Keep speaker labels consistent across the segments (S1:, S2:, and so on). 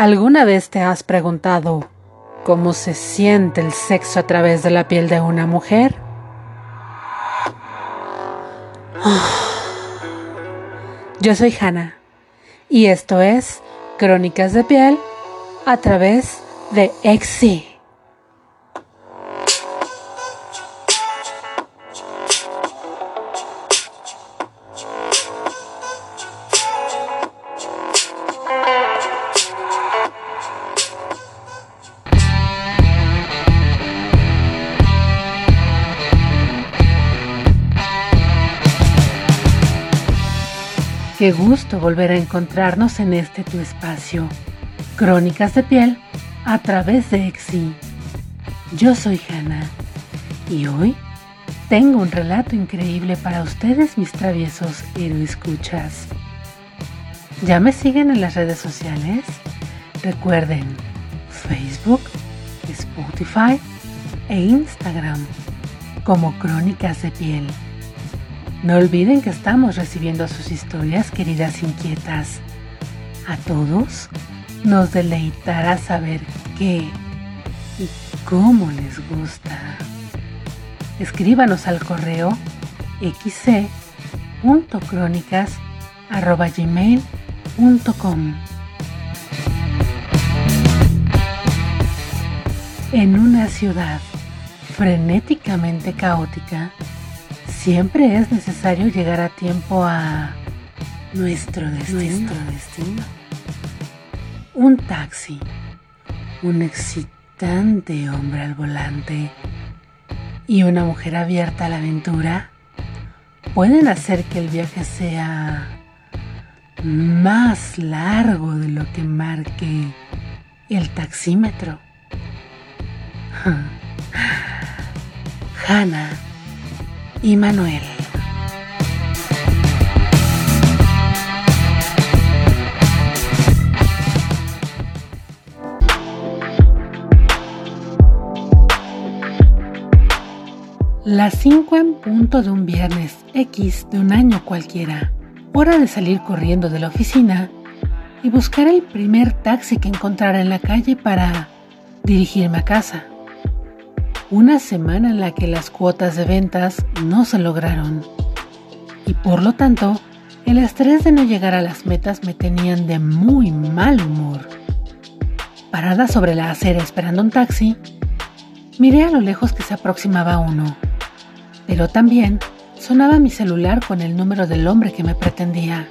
S1: ¿Alguna vez te has preguntado cómo se siente el sexo a través de la piel de una mujer? Yo soy Hannah y esto es Crónicas de Piel a través de Exi. Qué gusto volver a encontrarnos en este tu espacio, Crónicas de Piel, a través de Exi. Yo soy Hannah y hoy tengo un relato increíble para ustedes, mis traviesos escuchas. ¿Ya me siguen en las redes sociales? Recuerden Facebook, Spotify e Instagram como Crónicas de Piel. No olviden que estamos recibiendo sus historias, queridas inquietas. A todos nos deleitará saber qué y cómo les gusta. Escríbanos al correo xc.crónicas.gmail.com En una ciudad frenéticamente caótica, Siempre es necesario llegar a tiempo a nuestro destino. Un taxi, un excitante hombre al volante y una mujer abierta a la aventura pueden hacer que el viaje sea más largo de lo que marque el taxímetro. Hannah y Manuel. Las 5 en punto de un viernes X de un año cualquiera. Hora de salir corriendo de la oficina y buscar el primer taxi que encontrara en la calle para dirigirme a casa. Una semana en la que las cuotas de ventas no se lograron. Y por lo tanto, el estrés de no llegar a las metas me tenían de muy mal humor. Parada sobre la acera esperando un taxi, miré a lo lejos que se aproximaba uno. Pero también sonaba mi celular con el número del hombre que me pretendía.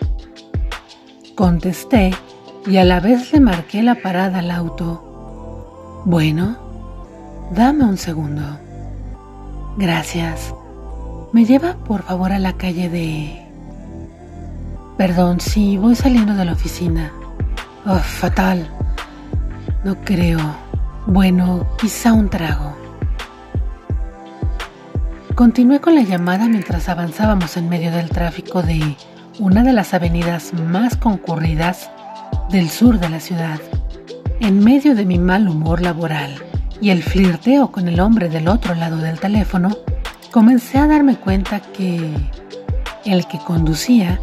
S1: Contesté y a la vez le marqué la parada al auto. Bueno, Dame un segundo. Gracias. ¿Me lleva por favor a la calle de... Perdón, sí, voy saliendo de la oficina. Oh, fatal. No creo. Bueno, quizá un trago. Continué con la llamada mientras avanzábamos en medio del tráfico de una de las avenidas más concurridas del sur de la ciudad, en medio de mi mal humor laboral y el flirteo con el hombre del otro lado del teléfono, comencé a darme cuenta que el que conducía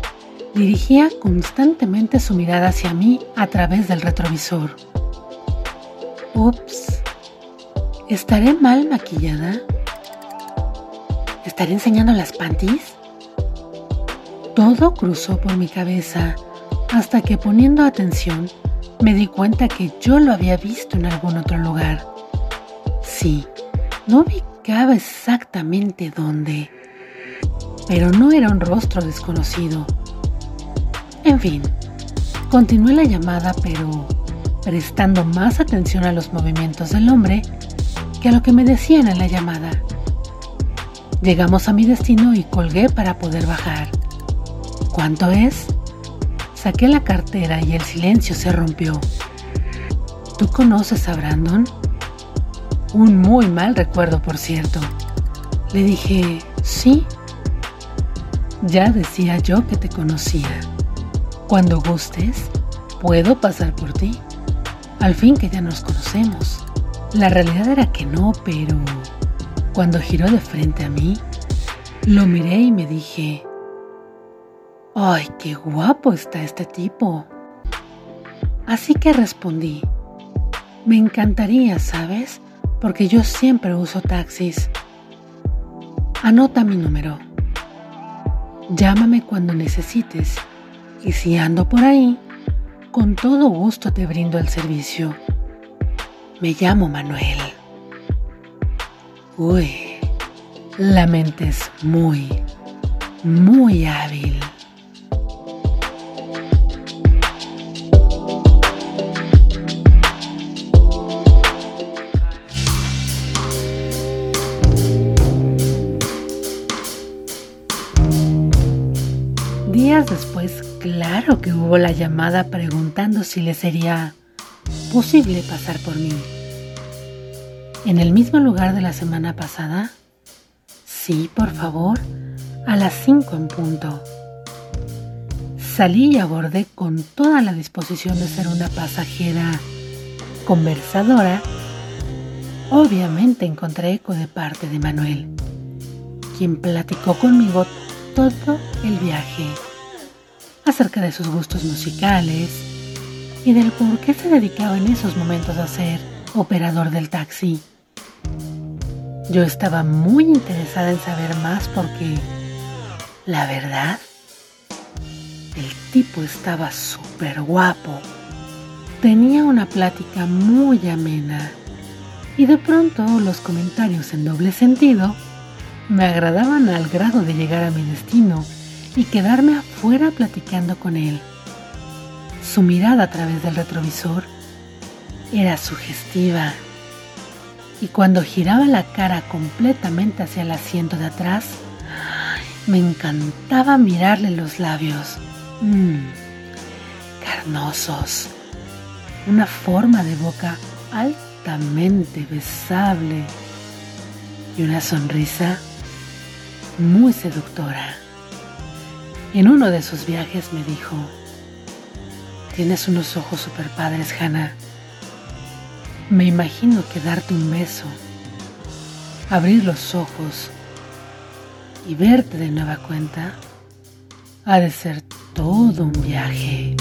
S1: dirigía constantemente su mirada hacia mí a través del retrovisor. Ups, ¿estaré mal maquillada? ¿Estaré enseñando las panties? Todo cruzó por mi cabeza hasta que poniendo atención me di cuenta que yo lo había visto en algún otro lugar. No ubicaba exactamente dónde, pero no era un rostro desconocido. En fin, continué la llamada, pero prestando más atención a los movimientos del hombre que a lo que me decían en la llamada. Llegamos a mi destino y colgué para poder bajar. ¿Cuánto es? Saqué la cartera y el silencio se rompió. ¿Tú conoces a Brandon? Un muy mal recuerdo, por cierto. Le dije, sí. Ya decía yo que te conocía. Cuando gustes, puedo pasar por ti. Al fin que ya nos conocemos. La realidad era que no, pero cuando giró de frente a mí, lo miré y me dije, ¡ay, qué guapo está este tipo! Así que respondí, me encantaría, ¿sabes? Porque yo siempre uso taxis. Anota mi número. Llámame cuando necesites y si ando por ahí, con todo gusto te brindo el servicio. Me llamo Manuel. Uy, la mente es muy, muy hábil. Claro que hubo la llamada preguntando si le sería posible pasar por mí. ¿En el mismo lugar de la semana pasada? Sí, por favor, a las 5 en punto. Salí y abordé con toda la disposición de ser una pasajera conversadora. Obviamente encontré eco de parte de Manuel, quien platicó conmigo todo el viaje acerca de sus gustos musicales y del por qué se dedicaba en esos momentos a ser operador del taxi. Yo estaba muy interesada en saber más porque, la verdad, el tipo estaba súper guapo. Tenía una plática muy amena y de pronto los comentarios en doble sentido me agradaban al grado de llegar a mi destino y quedarme afuera platicando con él. Su mirada a través del retrovisor era sugestiva y cuando giraba la cara completamente hacia el asiento de atrás, me encantaba mirarle los labios. Mmm, carnosos. Una forma de boca altamente besable y una sonrisa muy seductora. En uno de sus viajes me dijo, tienes unos ojos super padres, Hannah. Me imagino que darte un beso, abrir los ojos y verte de nueva cuenta ha de ser todo un viaje.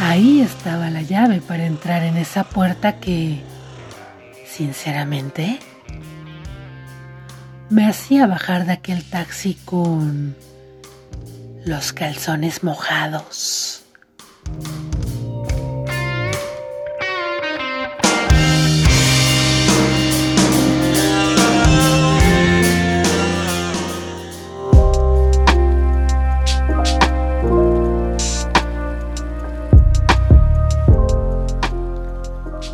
S1: Ahí estaba la llave para entrar en esa puerta que, sinceramente, me hacía bajar de aquel taxi con los calzones mojados.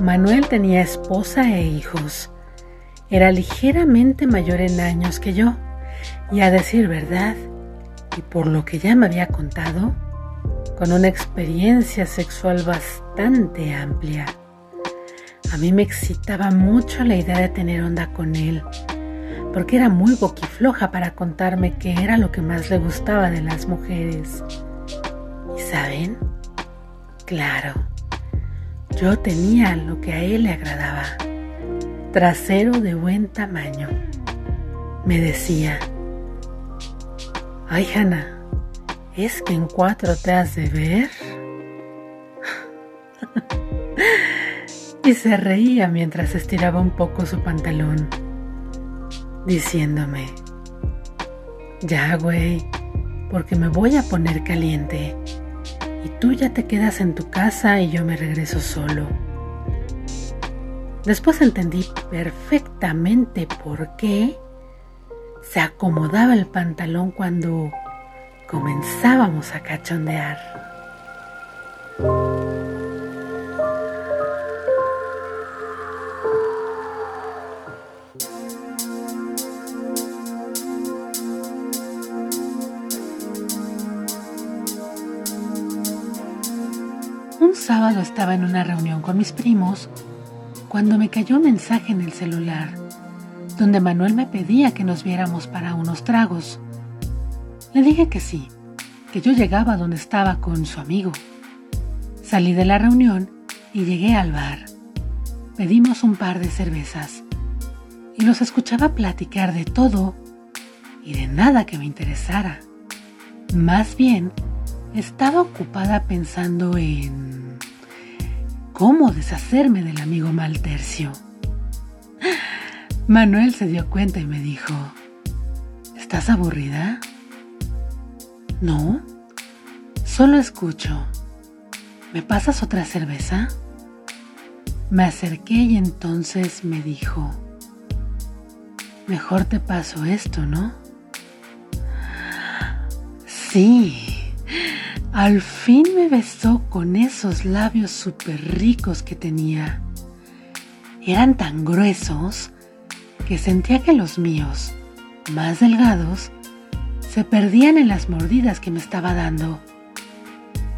S1: Manuel tenía esposa e hijos era ligeramente mayor en años que yo, y a decir verdad, y por lo que ya me había contado, con una experiencia sexual bastante amplia. A mí me excitaba mucho la idea de tener onda con él, porque era muy boquifloja para contarme qué era lo que más le gustaba de las mujeres. ¿Y saben? Claro, yo tenía lo que a él le agradaba trasero de buen tamaño. Me decía, ay Hanna, ¿es que en cuatro te has de ver? y se reía mientras estiraba un poco su pantalón, diciéndome, ya güey, porque me voy a poner caliente y tú ya te quedas en tu casa y yo me regreso solo. Después entendí perfectamente por qué se acomodaba el pantalón cuando comenzábamos a cachondear. Un sábado estaba en una reunión con mis primos cuando me cayó un mensaje en el celular donde Manuel me pedía que nos viéramos para unos tragos. Le dije que sí, que yo llegaba donde estaba con su amigo. Salí de la reunión y llegué al bar. Pedimos un par de cervezas y los escuchaba platicar de todo y de nada que me interesara. Más bien, estaba ocupada pensando en cómo deshacerme del amigo Maltercio. Manuel se dio cuenta y me dijo, ¿estás aburrida? No, solo escucho. ¿Me pasas otra cerveza? Me acerqué y entonces me dijo, mejor te paso esto, ¿no? Sí, al fin me besó con esos labios súper ricos que tenía. Eran tan gruesos que sentía que los míos, más delgados, se perdían en las mordidas que me estaba dando.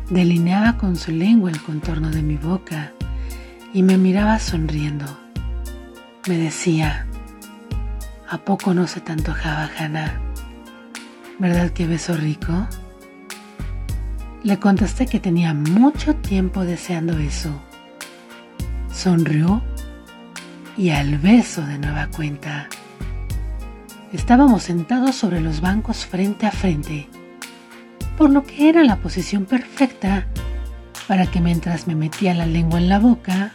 S1: Delineaba con su lengua el contorno de mi boca y me miraba sonriendo. Me decía, ¿a poco no se te antojaba, Hannah? ¿Verdad que beso rico? Le contesté que tenía mucho tiempo deseando eso. Sonrió y al beso de nueva cuenta. Estábamos sentados sobre los bancos frente a frente, por lo que era la posición perfecta para que mientras me metía la lengua en la boca,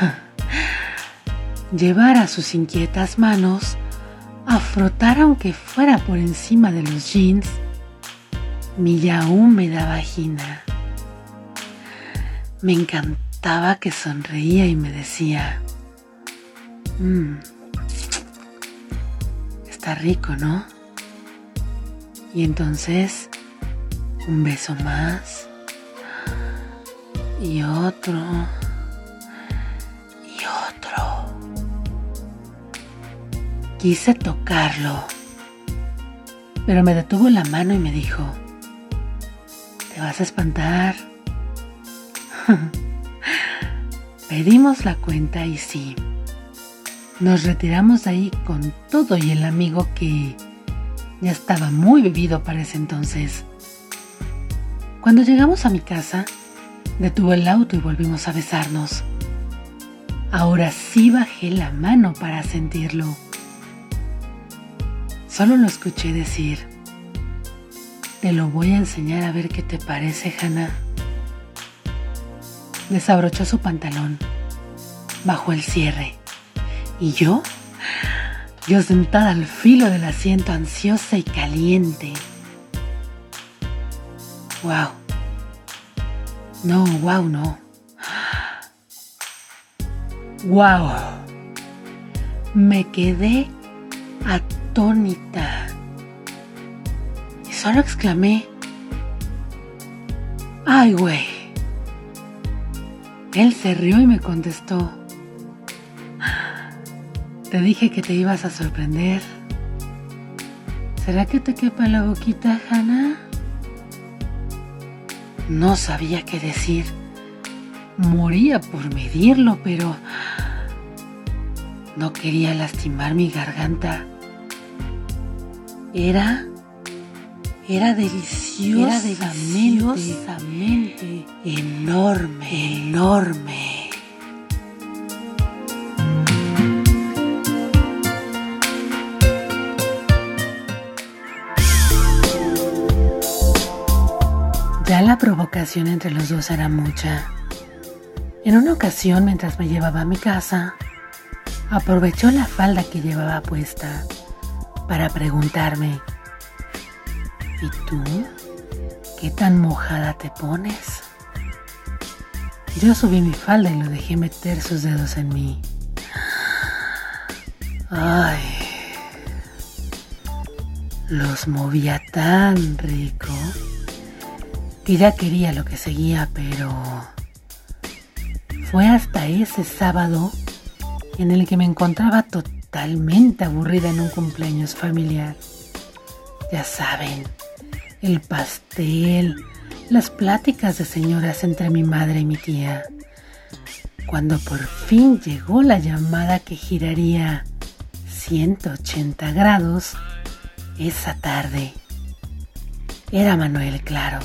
S1: llevara sus inquietas manos a frotar aunque fuera por encima de los jeans mi ya húmeda vagina. Me encantaba que sonreía y me decía, mmm, está rico, ¿no? Y entonces, un beso más y otro Quise tocarlo, pero me detuvo la mano y me dijo, te vas a espantar. Pedimos la cuenta y sí, nos retiramos de ahí con todo y el amigo que ya estaba muy bebido para ese entonces. Cuando llegamos a mi casa, detuvo el auto y volvimos a besarnos. Ahora sí bajé la mano para sentirlo. Solo lo escuché decir, te lo voy a enseñar a ver qué te parece, Hannah. Desabrochó su pantalón, bajó el cierre, y yo, yo sentada al filo del asiento ansiosa y caliente. Wow. No, wow, no. Wow. Me quedé atónita. Solo exclamé, ¡ay, güey! Él se rió y me contestó, te dije que te ibas a sorprender. ¿Será que te quepa la boquita, Hannah? No sabía qué decir. Moría por medirlo, pero no quería lastimar mi garganta. Era, era deliciosamente, enorme, enorme. Ya la provocación entre los dos era mucha. En una ocasión, mientras me llevaba a mi casa, aprovechó la falda que llevaba puesta para preguntarme, ¿y tú qué tan mojada te pones? Yo subí mi falda y lo dejé meter sus dedos en mí. Ay, los movía tan rico que ya quería lo que seguía, pero fue hasta ese sábado en el que me encontraba totalmente aburrida en un cumpleaños familiar. Ya saben, el pastel, las pláticas de señoras entre mi madre y mi tía. Cuando por fin llegó la llamada que giraría 180 grados esa tarde. Era Manuel, claro.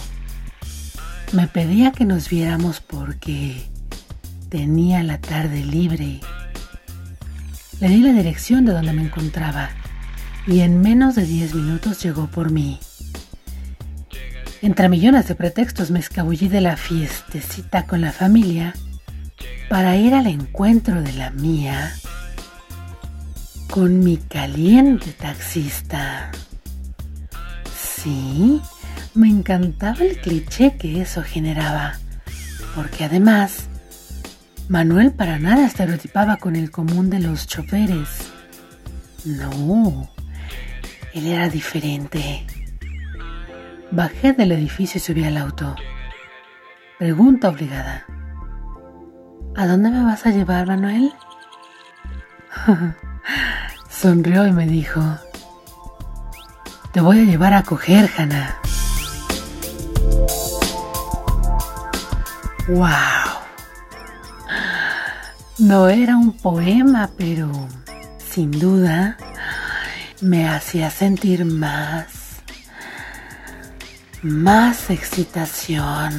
S1: Me pedía que nos viéramos porque tenía la tarde libre le di la dirección de donde me encontraba y en menos de 10 minutos llegó por mí. Entre millones de pretextos me escabullí de la fiestecita con la familia para ir al encuentro de la mía con mi caliente taxista. Sí, me encantaba el cliché que eso generaba, porque además Manuel para nada estereotipaba con el común de los choferes. No, él era diferente. Bajé del edificio y subí al auto. Pregunta obligada. ¿A dónde me vas a llevar, Manuel? Sonrió y me dijo, te voy a llevar a coger, Hannah. ¡Wow! No era un poema, pero sin duda me hacía sentir más más excitación.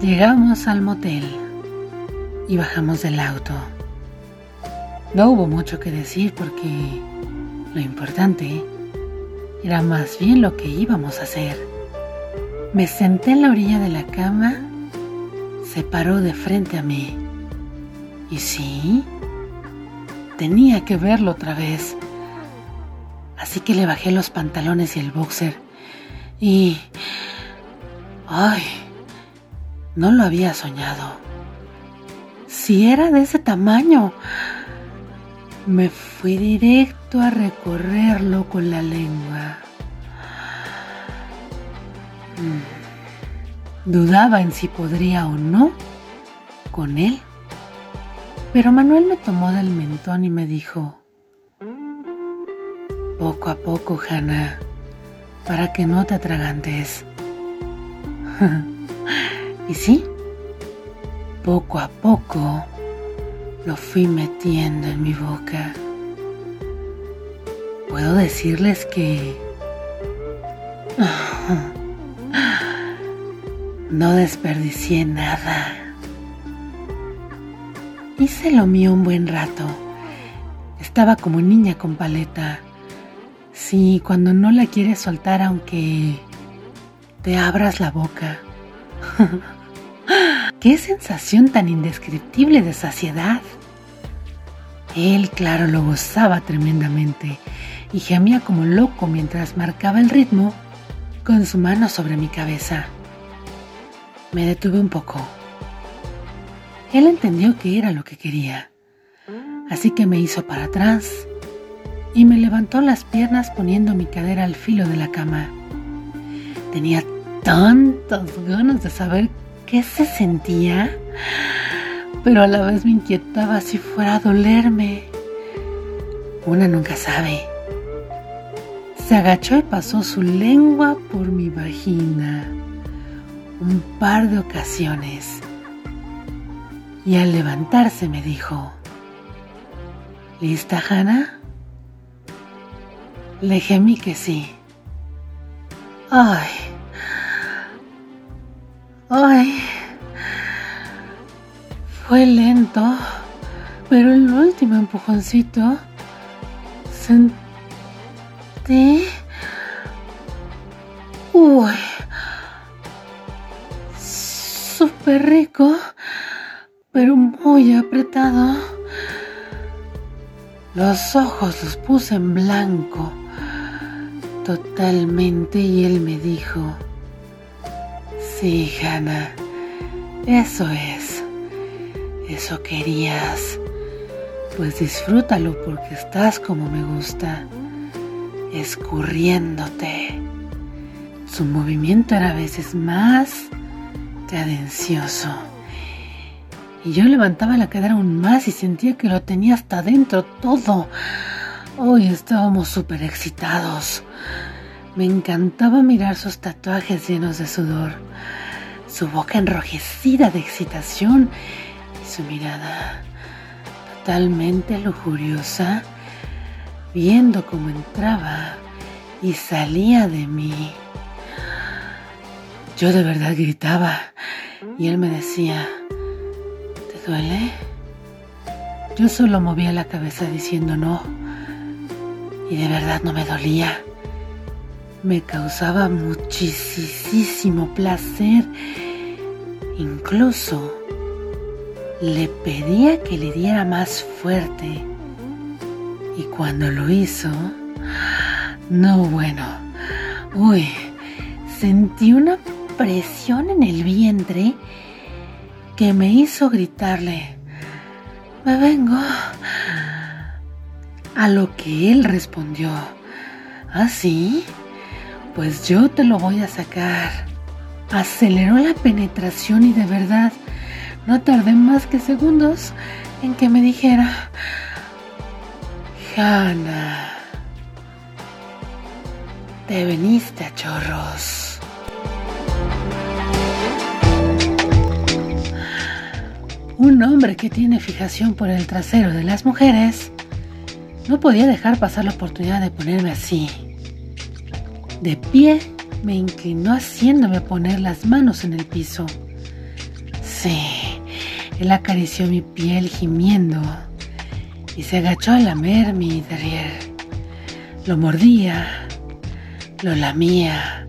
S1: Llegamos al motel y bajamos del auto. No hubo mucho que decir porque lo importante era más bien lo que íbamos a hacer. Me senté en la orilla de la cama, se paró de frente a mí. Y sí, tenía que verlo otra vez. Así que le bajé los pantalones y el boxer. Y... ¡Ay! No lo había soñado. Si era de ese tamaño. Me fui directo a recorrerlo con la lengua. Mm. Dudaba en si podría o no con él. Pero Manuel me tomó del mentón y me dijo, poco a poco, Hannah, para que no te atragantes. y sí, poco a poco lo fui metiendo en mi boca. Puedo decirles que... No desperdicié nada. Hice lo mío un buen rato. Estaba como niña con paleta. Sí, cuando no la quieres soltar aunque te abras la boca. Qué sensación tan indescriptible de saciedad. Él, claro, lo gozaba tremendamente y gemía como loco mientras marcaba el ritmo con su mano sobre mi cabeza. Me detuve un poco. Él entendió que era lo que quería, así que me hizo para atrás y me levantó las piernas poniendo mi cadera al filo de la cama. Tenía tantas ganas de saber qué se sentía, pero a la vez me inquietaba si fuera a dolerme. Una nunca sabe. Se agachó y pasó su lengua por mi vagina un par de ocasiones y al levantarse me dijo, ¿Lista, Hannah? Le gemí que sí. Ay, ay, fue lento, pero el último empujoncito sentí... Uy rico, pero muy apretado. Los ojos los puse en blanco totalmente y él me dijo, sí, Hannah, eso es, eso querías, pues disfrútalo porque estás como me gusta, escurriéndote. Su movimiento era a veces más cadencioso. Y yo levantaba la cadera aún más y sentía que lo tenía hasta adentro todo. Hoy estábamos súper excitados. Me encantaba mirar sus tatuajes llenos de sudor, su boca enrojecida de excitación y su mirada totalmente lujuriosa, viendo cómo entraba y salía de mí. Yo de verdad gritaba y él me decía, ¿te duele? Yo solo movía la cabeza diciendo no y de verdad no me dolía. Me causaba muchísimo placer. Incluso le pedía que le diera más fuerte. Y cuando lo hizo, no bueno, uy, sentí una presión en el vientre que me hizo gritarle, me vengo. A lo que él respondió, ¿ah, sí? Pues yo te lo voy a sacar. Aceleró la penetración y de verdad no tardé más que segundos en que me dijera, Hanna, te veniste a chorros. Un hombre que tiene fijación por el trasero de las mujeres no podía dejar pasar la oportunidad de ponerme así. De pie me inclinó haciéndome poner las manos en el piso. Sí, él acarició mi piel gimiendo y se agachó a lamer mi derrier. Lo mordía, lo lamía,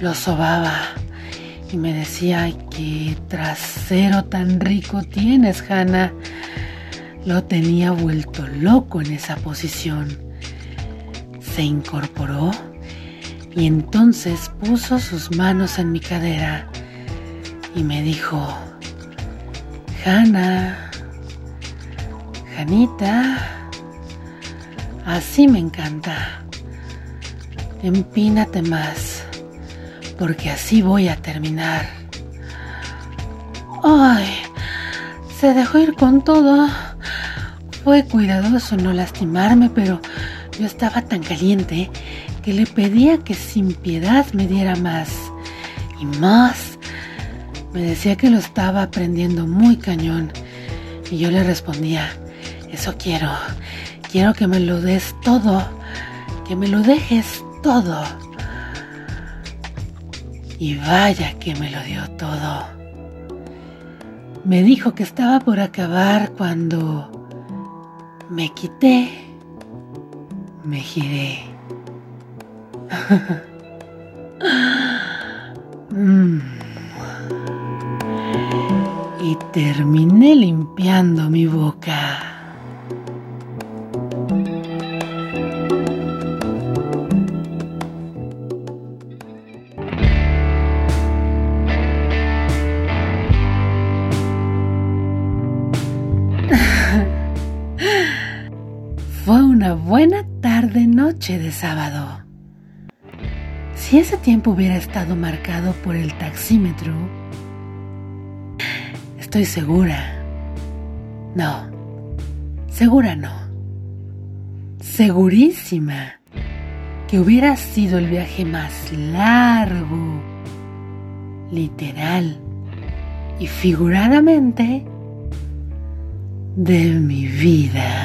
S1: lo sobaba y me decía, ay, qué trasero tan rico tienes, Hannah. Lo tenía vuelto loco en esa posición. Se incorporó y entonces puso sus manos en mi cadera y me dijo, Hanna, Janita, así me encanta. Empínate más porque así voy a terminar. ¡Ay! Se dejó ir con todo. Fue cuidadoso no lastimarme, pero yo estaba tan caliente que le pedía que sin piedad me diera más y más. Me decía que lo estaba aprendiendo muy cañón y yo le respondía, eso quiero, quiero que me lo des todo, que me lo dejes todo. Y vaya que me lo dio todo. Me dijo que estaba por acabar cuando me quité, me giré. Mm. Y terminé limpiando mi boca. De sábado. Si ese tiempo hubiera estado marcado por el taxímetro, estoy segura. No, segura no. Segurísima que hubiera sido el viaje más largo, literal y figuradamente, de mi vida.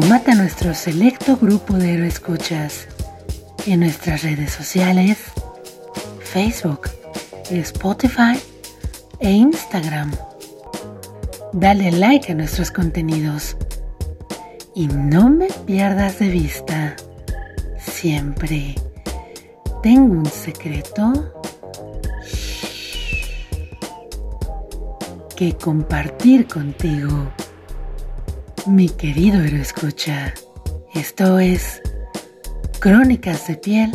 S1: Súmate a nuestro selecto grupo de escuchas en nuestras redes sociales, Facebook, Spotify e Instagram. Dale like a nuestros contenidos y no me pierdas de vista. Siempre tengo un secreto que compartir contigo. Mi querido héroe escucha, esto es Crónicas de piel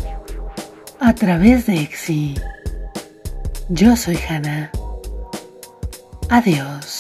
S1: a través de Exi. Yo soy Hannah. Adiós.